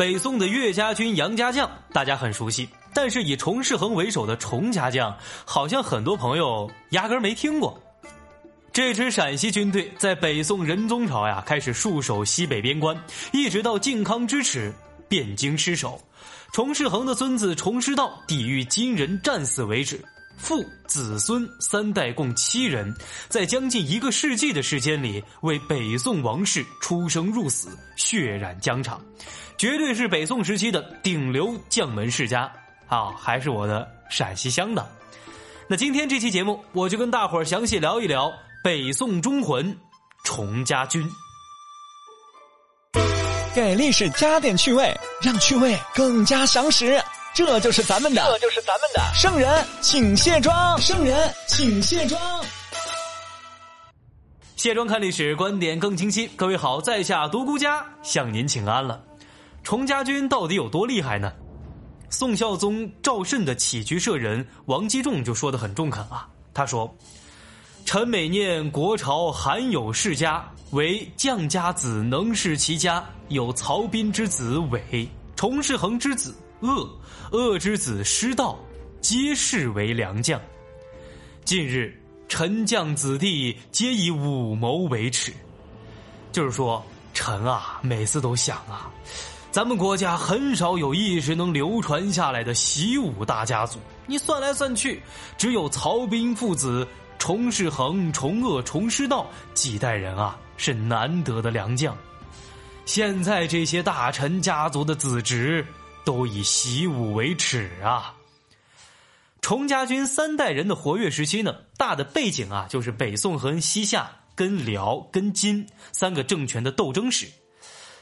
北宋的岳家军杨家将大家很熟悉，但是以崇世恒为首的崇家将，好像很多朋友压根没听过。这支陕西军队在北宋仁宗朝呀，开始戍守西北边关，一直到靖康之耻，汴京失守。崇世恒的孙子崇师道抵御金人战死为止，父子孙三代共七人，在将近一个世纪的时间里，为北宋王室出生入死，血染疆场，绝对是北宋时期的顶流将门世家啊！还是我的陕西乡的。那今天这期节目，我就跟大伙儿详细聊一聊。北宋忠魂，崇家军，给历史加点趣味，让趣味更加详实。这就是咱们的，这就是咱们的圣人，请卸妆。圣人，请卸妆。卸妆看历史，观点更清晰。各位好，在下独孤家向您请安了。崇家军到底有多厉害呢？宋孝宗赵慎的起居舍人王基仲就说的很中肯啊，他说。臣每念国朝罕有世家，唯将家子能事其家，有曹彬之子伟，崇世恒之子鄂，鄂之子师道，皆视为良将。近日臣将子弟皆以武谋为耻。就是说，臣啊，每次都想啊，咱们国家很少有一直能流传下来的习武大家族。你算来算去，只有曹彬父子。崇世恒、崇鄂、崇师道几代人啊，是难得的良将。现在这些大臣家族的子侄都以习武为耻啊。崇家军三代人的活跃时期呢，大的背景啊，就是北宋和西夏跟辽跟金三个政权的斗争史。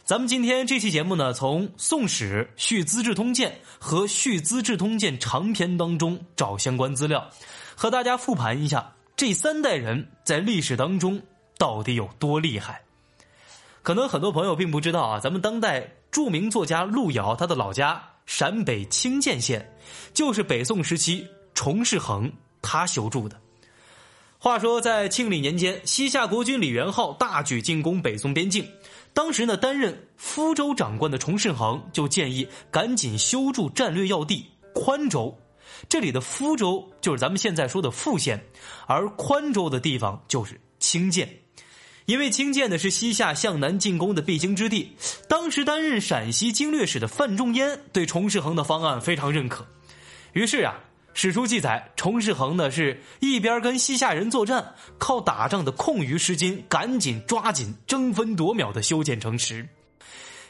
咱们今天这期节目呢，从《宋史》《续资治通鉴》和《续资治通鉴长篇》当中找相关资料，和大家复盘一下。这三代人在历史当中到底有多厉害？可能很多朋友并不知道啊。咱们当代著名作家路遥，他的老家陕北清涧县，就是北宋时期崇世恒他修筑的。话说在庆历年间，西夏国君李元昊大举进攻北宋边境，当时呢担任福州长官的崇世恒就建议赶紧修筑战略要地宽州。这里的福州就是咱们现在说的富县，而宽州的地方就是清涧，因为清涧呢是西夏向南进攻的必经之地。当时担任陕西经略使的范仲淹对崇世恒的方案非常认可，于是啊，史书记载，崇世恒呢是一边跟西夏人作战，靠打仗的空余时间赶紧抓紧争分夺秒的修建城池。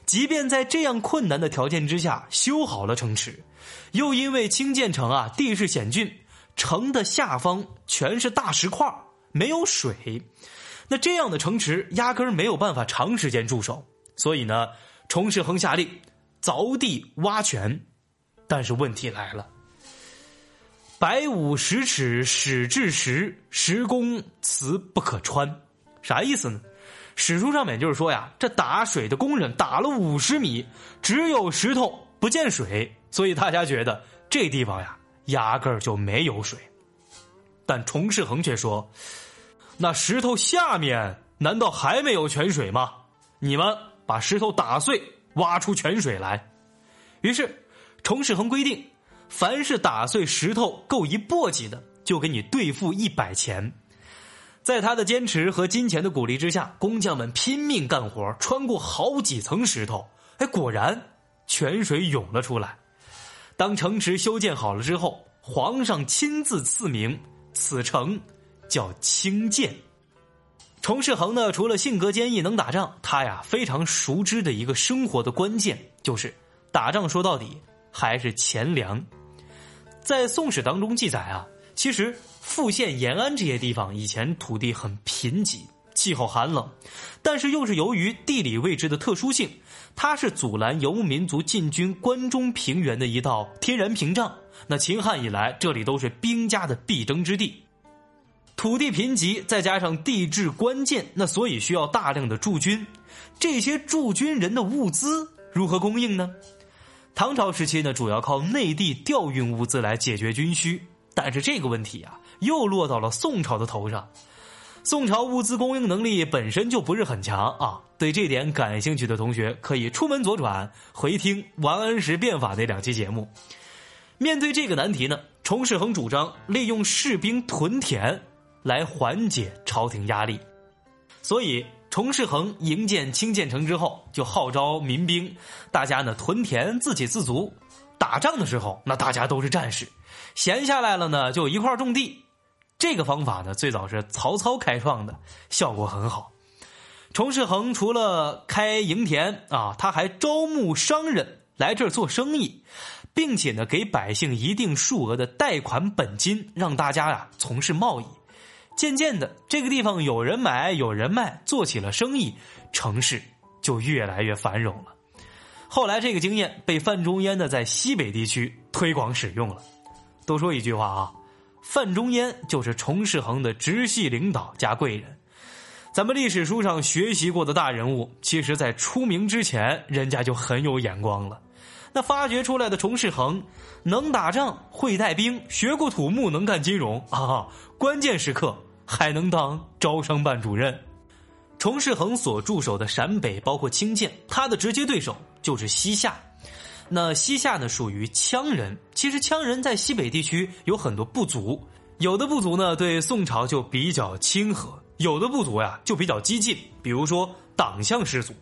即便在这样困难的条件之下修好了城池，又因为清涧城啊地势险峻，城的下方全是大石块，没有水，那这样的城池压根没有办法长时间驻守。所以呢，崇世恒下令凿地挖泉，但是问题来了：百五十尺始至石，石工辞不可穿，啥意思呢？史书上面就是说呀，这打水的工人打了五十米，只有石头不见水，所以大家觉得这地方呀压根儿就没有水。但崇世恒却说：“那石头下面难道还没有泉水吗？你们把石头打碎，挖出泉水来。”于是崇世恒规定，凡是打碎石头够一簸箕的，就给你兑付一百钱。在他的坚持和金钱的鼓励之下，工匠们拼命干活，穿过好几层石头。哎，果然泉水涌了出来。当城池修建好了之后，皇上亲自赐名，此城叫清涧。崇世恒呢，除了性格坚毅能打仗，他呀非常熟知的一个生活的关键就是打仗。说到底还是钱粮。在《宋史》当中记载啊，其实。富县、延安这些地方以前土地很贫瘠，气候寒冷，但是又是由于地理位置的特殊性，它是阻拦游牧民族进军关中平原的一道天然屏障。那秦汉以来，这里都是兵家的必争之地。土地贫瘠，再加上地质关键，那所以需要大量的驻军。这些驻军人的物资如何供应呢？唐朝时期呢，主要靠内地调运物资来解决军需，但是这个问题啊。又落到了宋朝的头上。宋朝物资供应能力本身就不是很强啊。对这点感兴趣的同学，可以出门左转回听王安石变法那两期节目。面对这个难题呢，崇世恒主张利用士兵屯田来缓解朝廷压力，所以崇世恒营建清涧城之后，就号召民兵，大家呢屯田自给自足。打仗的时候，那大家都是战士，闲下来了呢，就一块种地。这个方法呢，最早是曹操开创的，效果很好。崇世恒除了开营田啊，他还招募商人来这儿做生意，并且呢，给百姓一定数额的贷款本金，让大家呀从事贸易。渐渐的，这个地方有人买，有人卖，做起了生意，城市就越来越繁荣了。后来，这个经验被范仲淹呢在西北地区推广使用了。多说一句话啊。范仲淹就是崇世恒的直系领导加贵人，咱们历史书上学习过的大人物，其实在出名之前，人家就很有眼光了。那发掘出来的崇世恒，能打仗，会带兵，学过土木，能干金融啊，关键时刻还能当招商办主任。崇世恒所驻守的陕北，包括清涧，他的直接对手就是西夏。那西夏呢，属于羌人。其实羌人在西北地区有很多部族，有的部族呢对宋朝就比较亲和，有的部族呀就比较激进，比如说党项氏族。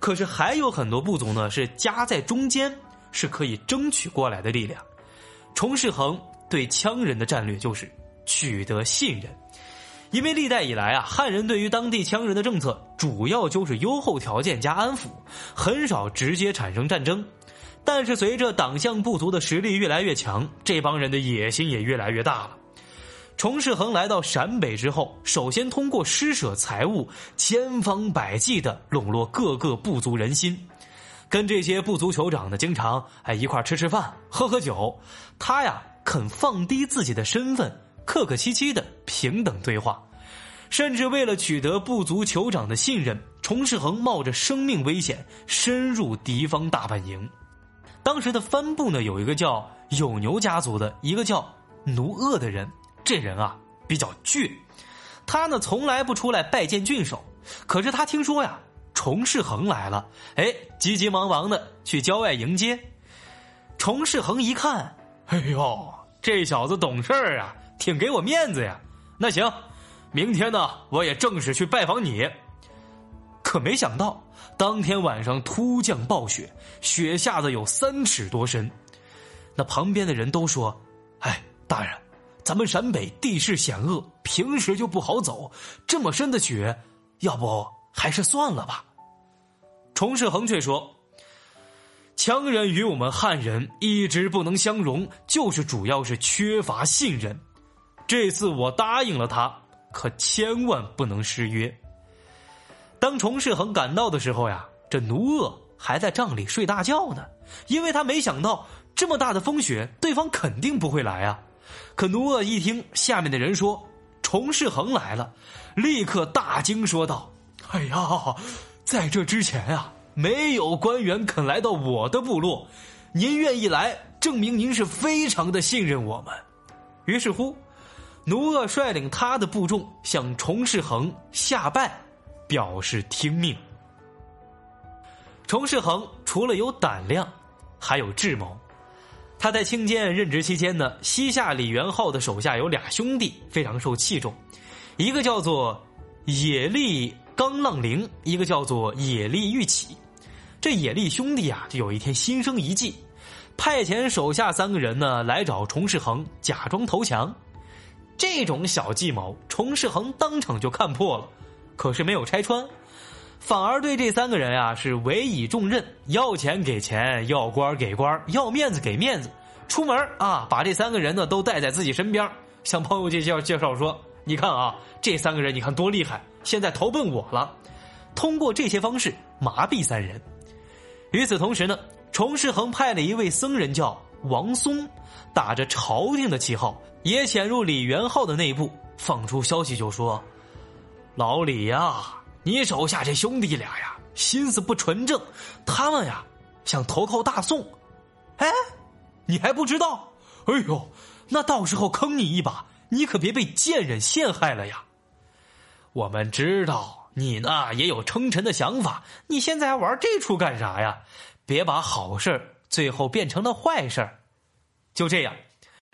可是还有很多部族呢是夹在中间，是可以争取过来的力量。崇世恒对羌人的战略就是取得信任，因为历代以来啊，汉人对于当地羌人的政策主要就是优厚条件加安抚，很少直接产生战争。但是随着党项部族的实力越来越强，这帮人的野心也越来越大了。崇世恒来到陕北之后，首先通过施舍财物，千方百计的笼络各个部族人心，跟这些部族酋长呢，经常哎一块吃吃饭、喝喝酒。他呀肯放低自己的身份，客客气气的平等对话，甚至为了取得部族酋长的信任，崇世恒冒着生命危险深入敌方大本营。当时的藩部呢，有一个叫有牛家族的一个叫奴鄂的人，这人啊比较倔，他呢从来不出来拜见郡守，可是他听说呀崇世恒来了，哎，急急忙忙的去郊外迎接。崇世恒一看，哎呦，这小子懂事儿啊，挺给我面子呀。那行，明天呢我也正式去拜访你。可没想到。当天晚上突降暴雪，雪下的有三尺多深。那旁边的人都说：“哎，大人，咱们陕北地势险恶，平时就不好走，这么深的雪，要不还是算了吧。”崇世恒却说：“羌人与我们汉人一直不能相容，就是主要是缺乏信任。这次我答应了他，可千万不能失约。”当崇世恒赶到的时候呀，这奴鄂还在帐里睡大觉呢，因为他没想到这么大的风雪，对方肯定不会来啊。可奴鄂一听下面的人说崇世恒来了，立刻大惊说道：“哎呀，在这之前啊，没有官员肯来到我的部落，您愿意来，证明您是非常的信任我们。”于是乎，奴鄂率领他的部众向崇世恒下拜。表示听命。崇世恒除了有胆量，还有智谋。他在清涧任职期间呢，西夏李元昊的手下有俩兄弟非常受器重，一个叫做野利刚浪陵，一个叫做野利玉起。这野利兄弟啊，就有一天心生一计，派遣手下三个人呢来找崇世恒，假装投降。这种小计谋，崇世恒当场就看破了。可是没有拆穿，反而对这三个人啊是委以重任，要钱给钱，要官给官，要面子给面子。出门啊，把这三个人呢都带在自己身边，向朋友介绍介绍说：“你看啊，这三个人你看多厉害，现在投奔我了。”通过这些方式麻痹三人。与此同时呢，崇世恒派了一位僧人叫王松，打着朝廷的旗号，也潜入李元昊的内部，放出消息就说。老李呀，你手下这兄弟俩呀，心思不纯正，他们呀想投靠大宋。哎，你还不知道？哎呦，那到时候坑你一把，你可别被贱人陷害了呀！我们知道你呢也有称臣的想法，你现在还玩这出干啥呀？别把好事最后变成了坏事就这样，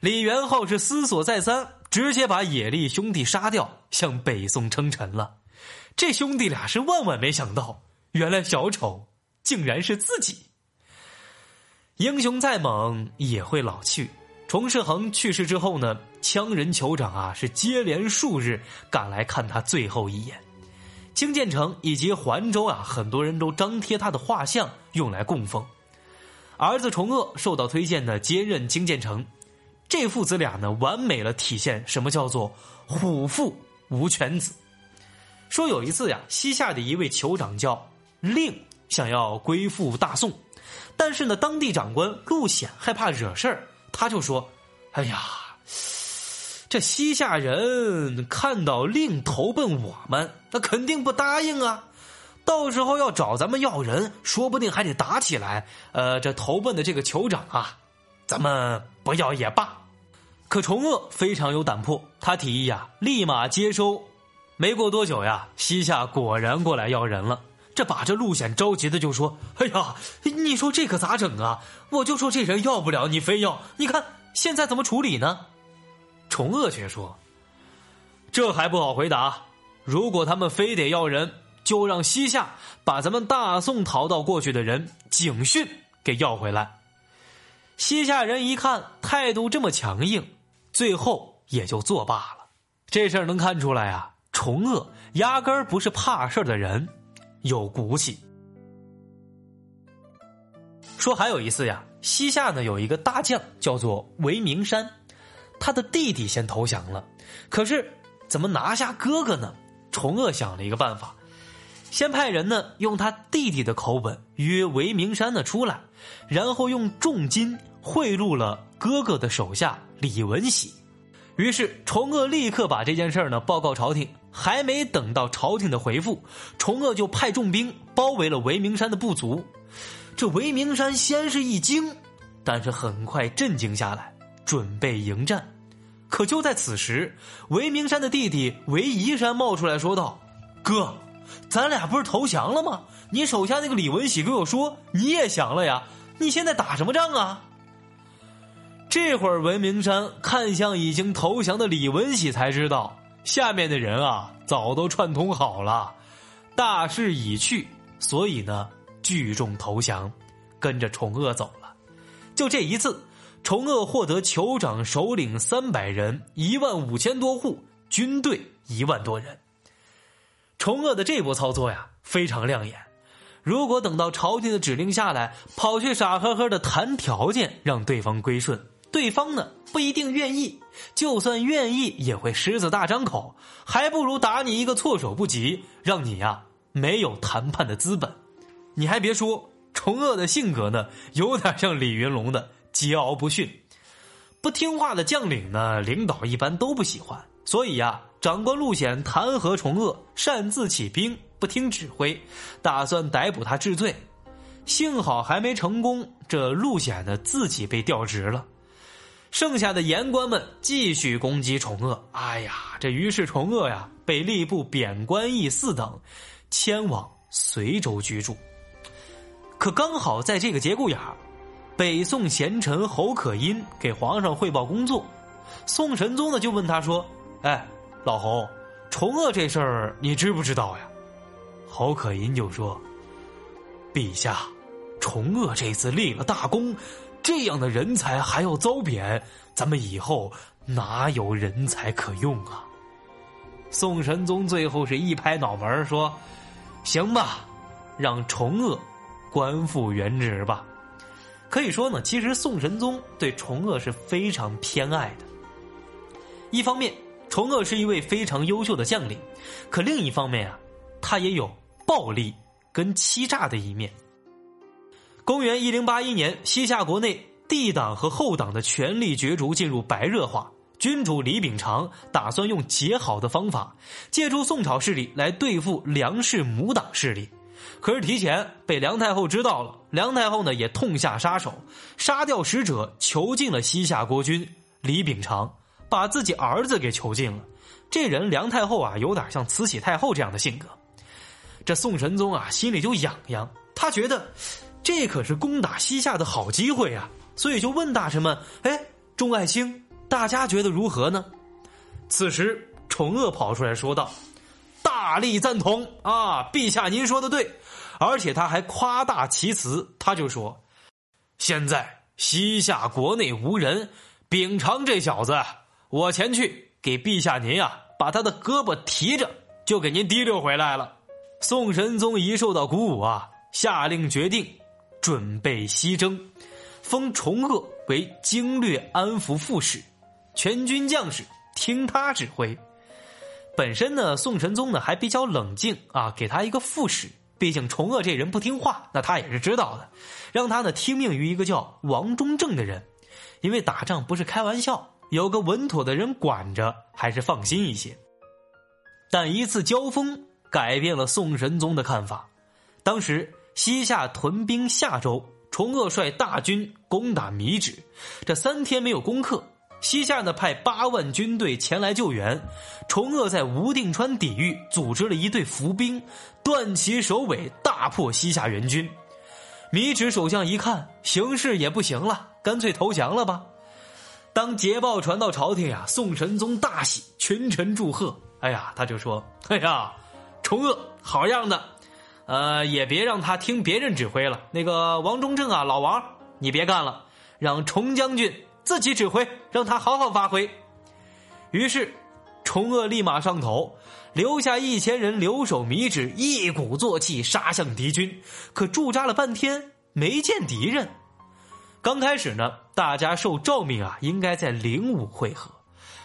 李元昊是思索再三，直接把野力兄弟杀掉，向北宋称臣了。这兄弟俩是万万没想到，原来小丑竟然是自己。英雄再猛也会老去。崇世恒去世之后呢，羌人酋长啊是接连数日赶来看他最后一眼。京建城以及环州啊，很多人都张贴他的画像用来供奉。儿子崇鄂受到推荐呢，接任京建成。这父子俩呢，完美了体现什么叫做虎父无犬子。说有一次呀，西夏的一位酋长叫令，想要归附大宋，但是呢，当地长官陆显害怕惹事儿。他就说：“哎呀，这西夏人看到令投奔我们，那肯定不答应啊！到时候要找咱们要人，说不定还得打起来。呃，这投奔的这个酋长啊，咱们不要也罢。”可崇鄂非常有胆魄，他提议呀，立马接收。没过多久呀，西夏果然过来要人了。这把这陆显着急的就说：“哎呀，你说这可咋整啊？我就说这人要不了，你非要，你看现在怎么处理呢？”崇鄂却说：“这还不好回答。如果他们非得要人，就让西夏把咱们大宋逃到过去的人景训给要回来。”西夏人一看态度这么强硬，最后也就作罢了。这事儿能看出来啊，崇鄂压根儿不是怕事儿的人。有骨气。说还有一次呀，西夏呢有一个大将叫做韦明山，他的弟弟先投降了，可是怎么拿下哥哥呢？崇鄂想了一个办法，先派人呢用他弟弟的口吻约韦明山呢出来，然后用重金贿赂了哥哥的手下李文喜。于是崇鄂立刻把这件事呢报告朝廷。还没等到朝廷的回复，崇鄂就派重兵包围了韦明山的部族。这韦明山先是一惊，但是很快镇静下来，准备迎战。可就在此时，韦明山的弟弟韦宜山冒出来说道：“哥，咱俩不是投降了吗？你手下那个李文喜跟我说你也降了呀，你现在打什么仗啊？”这会儿，文明山看向已经投降的李文喜，才知道。下面的人啊，早都串通好了，大势已去，所以呢，聚众投降，跟着崇鄂走了。就这一次，崇鄂获得酋长首领三百人，一万五千多户，军队一万多人。崇鄂的这波操作呀，非常亮眼。如果等到朝廷的指令下来，跑去傻呵呵的谈条件，让对方归顺。对方呢不一定愿意，就算愿意也会狮子大张口，还不如打你一个措手不及，让你呀没有谈判的资本。你还别说，崇鄂的性格呢有点像李云龙的桀骜不驯，不听话的将领呢领导一般都不喜欢，所以呀长官陆显弹劾崇鄂擅自起兵，不听指挥，打算逮捕他治罪。幸好还没成功，这陆显呢自己被调职了。剩下的言官们继续攻击崇鄂，哎呀，这于是崇鄂呀被吏部贬官驿四等，迁往随州居住。可刚好在这个节骨眼儿，北宋贤臣侯可因给皇上汇报工作，宋神宗呢就问他说：“哎，老侯，崇鄂这事儿你知不知道呀？”侯可寅就说：“陛下，崇鄂这次立了大功。”这样的人才还要遭贬，咱们以后哪有人才可用啊？宋神宗最后是一拍脑门说：“行吧，让崇鄂官复原职吧。”可以说呢，其实宋神宗对崇鄂是非常偏爱的。一方面，崇鄂是一位非常优秀的将领；可另一方面啊，他也有暴力跟欺诈的一面。公元一零八一年，西夏国内帝党和后党的权力角逐进入白热化。君主李秉常打算用结好的方法，借助宋朝势力来对付梁氏母党势力。可是提前被梁太后知道了，梁太后呢也痛下杀手，杀掉使者，囚禁了西夏国君李秉常，把自己儿子给囚禁了。这人梁太后啊，有点像慈禧太后这样的性格。这宋神宗啊，心里就痒痒，他觉得这可是攻打西夏的好机会啊，所以就问大臣们：“哎，众爱卿，大家觉得如何呢？”此时，崇鄂跑出来说道：“大力赞同啊，陛下您说的对。”而且他还夸大其词，他就说：“现在西夏国内无人，秉常这小子，我前去给陛下您呀，把他的胳膊提着，就给您提溜回来了。”宋神宗一受到鼓舞啊，下令决定准备西征，封崇鄂为经略安抚副使，全军将士听他指挥。本身呢，宋神宗呢还比较冷静啊，给他一个副使。毕竟崇鄂这人不听话，那他也是知道的，让他呢听命于一个叫王中正的人，因为打仗不是开玩笑，有个稳妥的人管着还是放心一些。但一次交锋改变了宋神宗的看法。当时西夏屯兵夏州，崇鄂率大军攻打米脂，这三天没有攻克。西夏呢派八万军队前来救援，崇鄂在无定川抵御，组织了一队伏兵，断其首尾，大破西夏援军。米脂守将一看形势也不行了，干脆投降了吧。当捷报传到朝廷呀，宋神宗大喜，群臣祝贺。哎呀，他就说：“哎呀，崇鄂好样的，呃，也别让他听别人指挥了。那个王中正啊，老王，你别干了，让崇将军。”自己指挥，让他好好发挥。于是，崇鄂立马上头，留下一千人留守米脂，一鼓作气杀向敌军。可驻扎了半天，没见敌人。刚开始呢，大家受诏命啊，应该在灵武会合。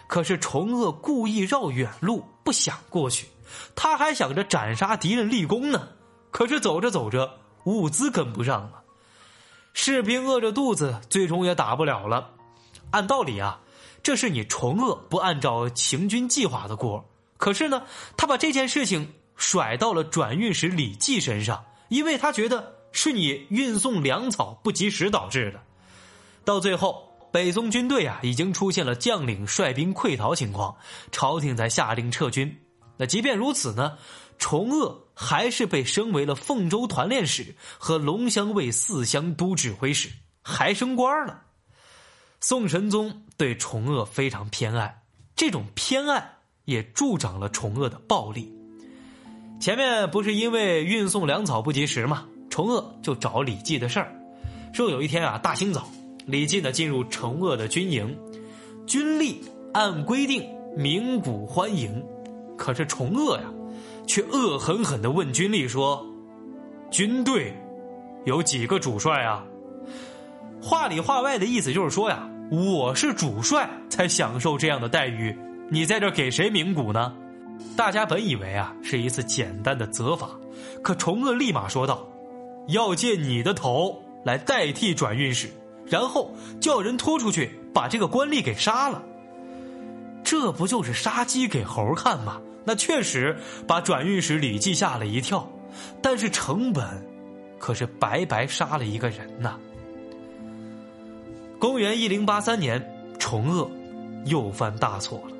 可是崇鄂故意绕远路，不想过去。他还想着斩杀敌人立功呢。可是走着走着，物资跟不上了，士兵饿着肚子，最终也打不了了。按道理啊，这是你崇鄂不按照行军计划的锅。可是呢，他把这件事情甩到了转运使李绩身上，因为他觉得是你运送粮草不及时导致的。到最后，北宋军队啊已经出现了将领率兵溃逃情况，朝廷才下令撤军。那即便如此呢，崇鄂还是被升为了凤州团练使和龙乡卫四乡都指挥使，还升官了。宋神宗对崇鄂非常偏爱，这种偏爱也助长了崇鄂的暴力。前面不是因为运送粮草不及时吗？崇鄂就找李绩的事儿，说有一天啊，大清早，李靖呢进入崇鄂的军营，军吏按规定鸣鼓欢迎，可是崇鄂呀，却恶狠狠地问军吏说：“军队有几个主帅啊？”话里话外的意思就是说呀，我是主帅才享受这样的待遇，你在这给谁鸣鼓呢？大家本以为啊是一次简单的责罚，可崇鄂立马说道：“要借你的头来代替转运使，然后叫人拖出去把这个官吏给杀了。这不就是杀鸡给猴看吗？那确实把转运使李绩吓了一跳，但是成本可是白白杀了一个人呐。”公元一零八三年，崇鄂又犯大错了。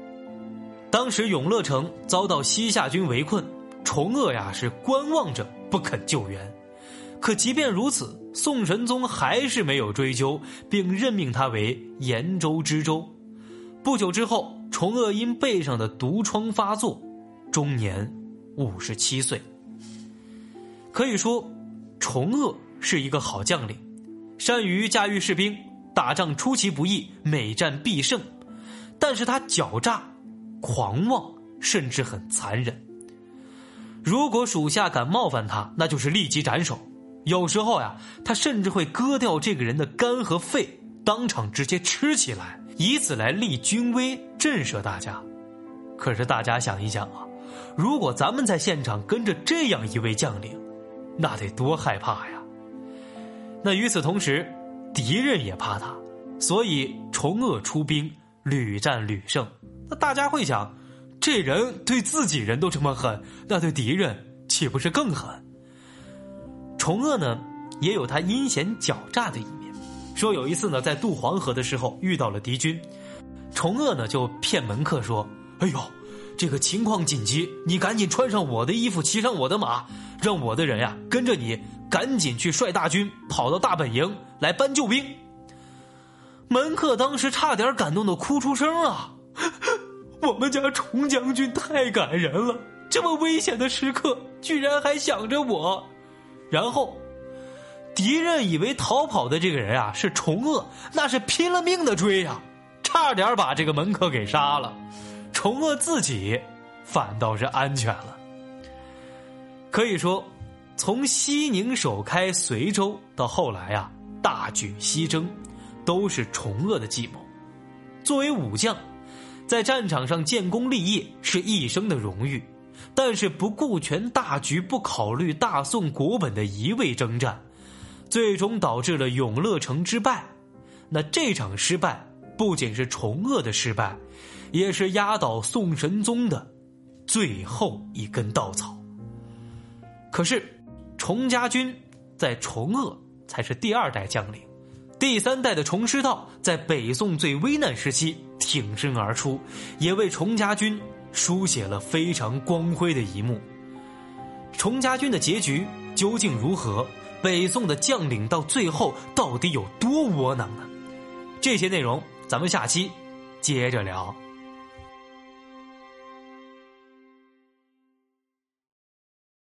当时永乐城遭到西夏军围困，崇鄂呀是观望着不肯救援。可即便如此，宋神宗还是没有追究，并任命他为延州知州。不久之后，崇鄂因背上的毒疮发作，终年五十七岁。可以说，崇鄂是一个好将领，善于驾驭士兵。打仗出其不意，每战必胜，但是他狡诈、狂妄，甚至很残忍。如果属下敢冒犯他，那就是立即斩首。有时候呀，他甚至会割掉这个人的肝和肺，当场直接吃起来，以此来立军威，震慑大家。可是大家想一想啊，如果咱们在现场跟着这样一位将领，那得多害怕呀！那与此同时。敌人也怕他，所以崇鄂出兵屡战屡胜。那大家会想，这人对自己人都这么狠，那对敌人岂不是更狠？崇鄂呢，也有他阴险狡诈的一面。说有一次呢，在渡黄河的时候遇到了敌军，崇鄂呢就骗门客说：“哎呦，这个情况紧急，你赶紧穿上我的衣服，骑上我的马，让我的人呀跟着你，赶紧去率大军跑到大本营来搬救兵。”门客当时差点感动的哭出声啊！我们家崇将军太感人了，这么危险的时刻居然还想着我。然后，敌人以为逃跑的这个人啊是崇鄂，那是拼了命的追呀，差点把这个门客给杀了。崇鄂自己反倒是安全了。可以说，从西宁首开随州到后来啊大举西征。都是崇鄂的计谋。作为武将，在战场上建功立业是一生的荣誉，但是不顾全大局、不考虑大宋国本的一味征战，最终导致了永乐城之败。那这场失败不仅是崇鄂的失败，也是压倒宋神宗的最后一根稻草。可是，崇家军在崇鄂才是第二代将领。第三代的崇师道在北宋最危难时期挺身而出，也为崇家军书写了非常光辉的一幕。崇家军的结局究竟如何？北宋的将领到最后到底有多窝囊呢？这些内容咱们下期接着聊。